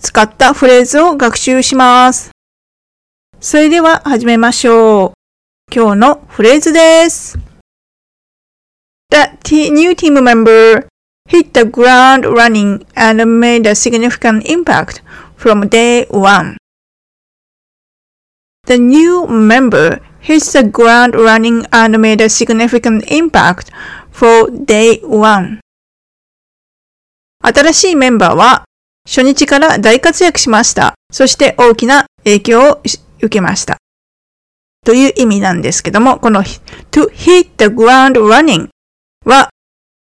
使ったフレーズを学習します。それでは始めましょう。今日のフレーズです。The new team member hit the ground running and made a significant impact from day one. The new member hit the ground running and made a significant impact for day one. 新しいメンバーは初日から大活躍しました。そして大きな影響を受けました。という意味なんですけども、この to hit the ground running は、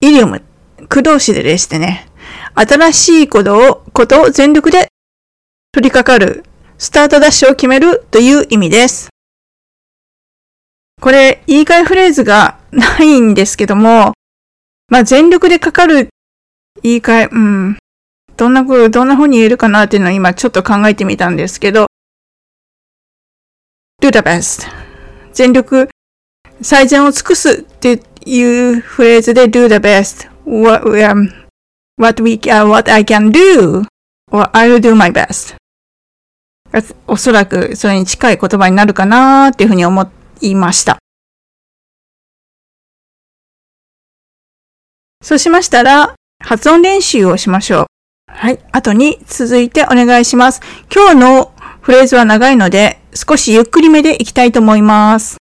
イディオム、駆動詞ででしてね、新しいことを、ことを全力で取り掛かる、スタートダッシュを決めるという意味です。これ、言い換えフレーズがないんですけども、まあ、全力でかかる言い換え、うん。どんな風、どんな風に言えるかなっていうのを今ちょっと考えてみたんですけど、do the best 全力、最善を尽くすっていうフレーズで do the best what, um, what, we, uh, what I can do or I'll do my best おそらくそれに近い言葉になるかなっていうふうに思いました。そうしましたら、発音練習をしましょう。はい。後に続いてお願いします。今日のフレーズは長いので、少しゆっくりめでいきたいと思います。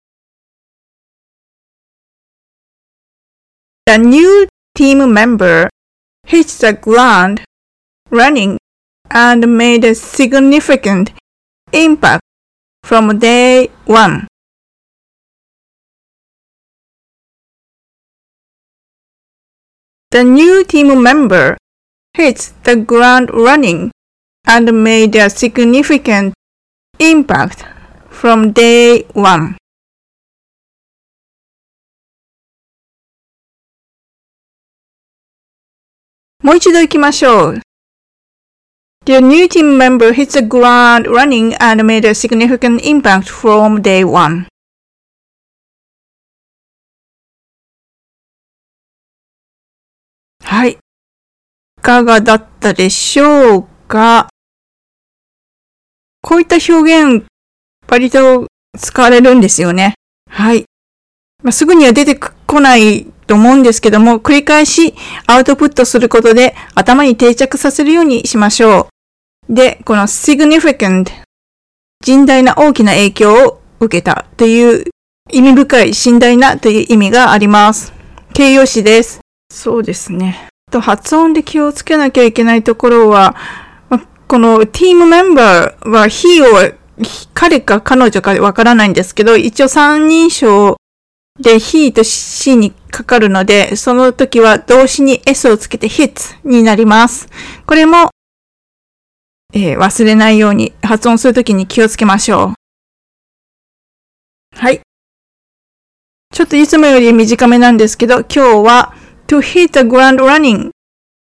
The new team member hit the ground running and made a significant impact from day one. The new team member hit the ground running and made a significant impact from day one. The new team member hit the ground running and made a significant impact from day one. はい。かがだったでしょうか？こういった表現、割と使われるんですよね。はい。まあ、すぐには出てこないと思うんですけども、繰り返しアウトプットすることで頭に定着させるようにしましょう。で、この significant 甚大な大きな影響を受けたという意味深い甚大なという意味があります。形容詞です。そうですね。と発音で気をつけなきゃいけないところは、このティームメンバーは he を彼か彼女かわからないんですけど、一応三人称で he と she にかかるので、その時は動詞に s をつけて hits になります。これも、えー、忘れないように発音するときに気をつけましょう。はい。ちょっといつもより短めなんですけど、今日は to hit the ground running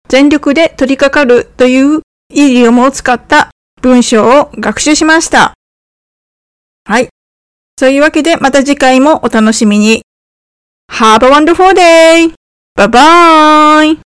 全力で取り掛かるというイディオムを使った文章を学習しました。はい。そういうわけでまた次回もお楽しみに。Have a wonderful day! Bye bye!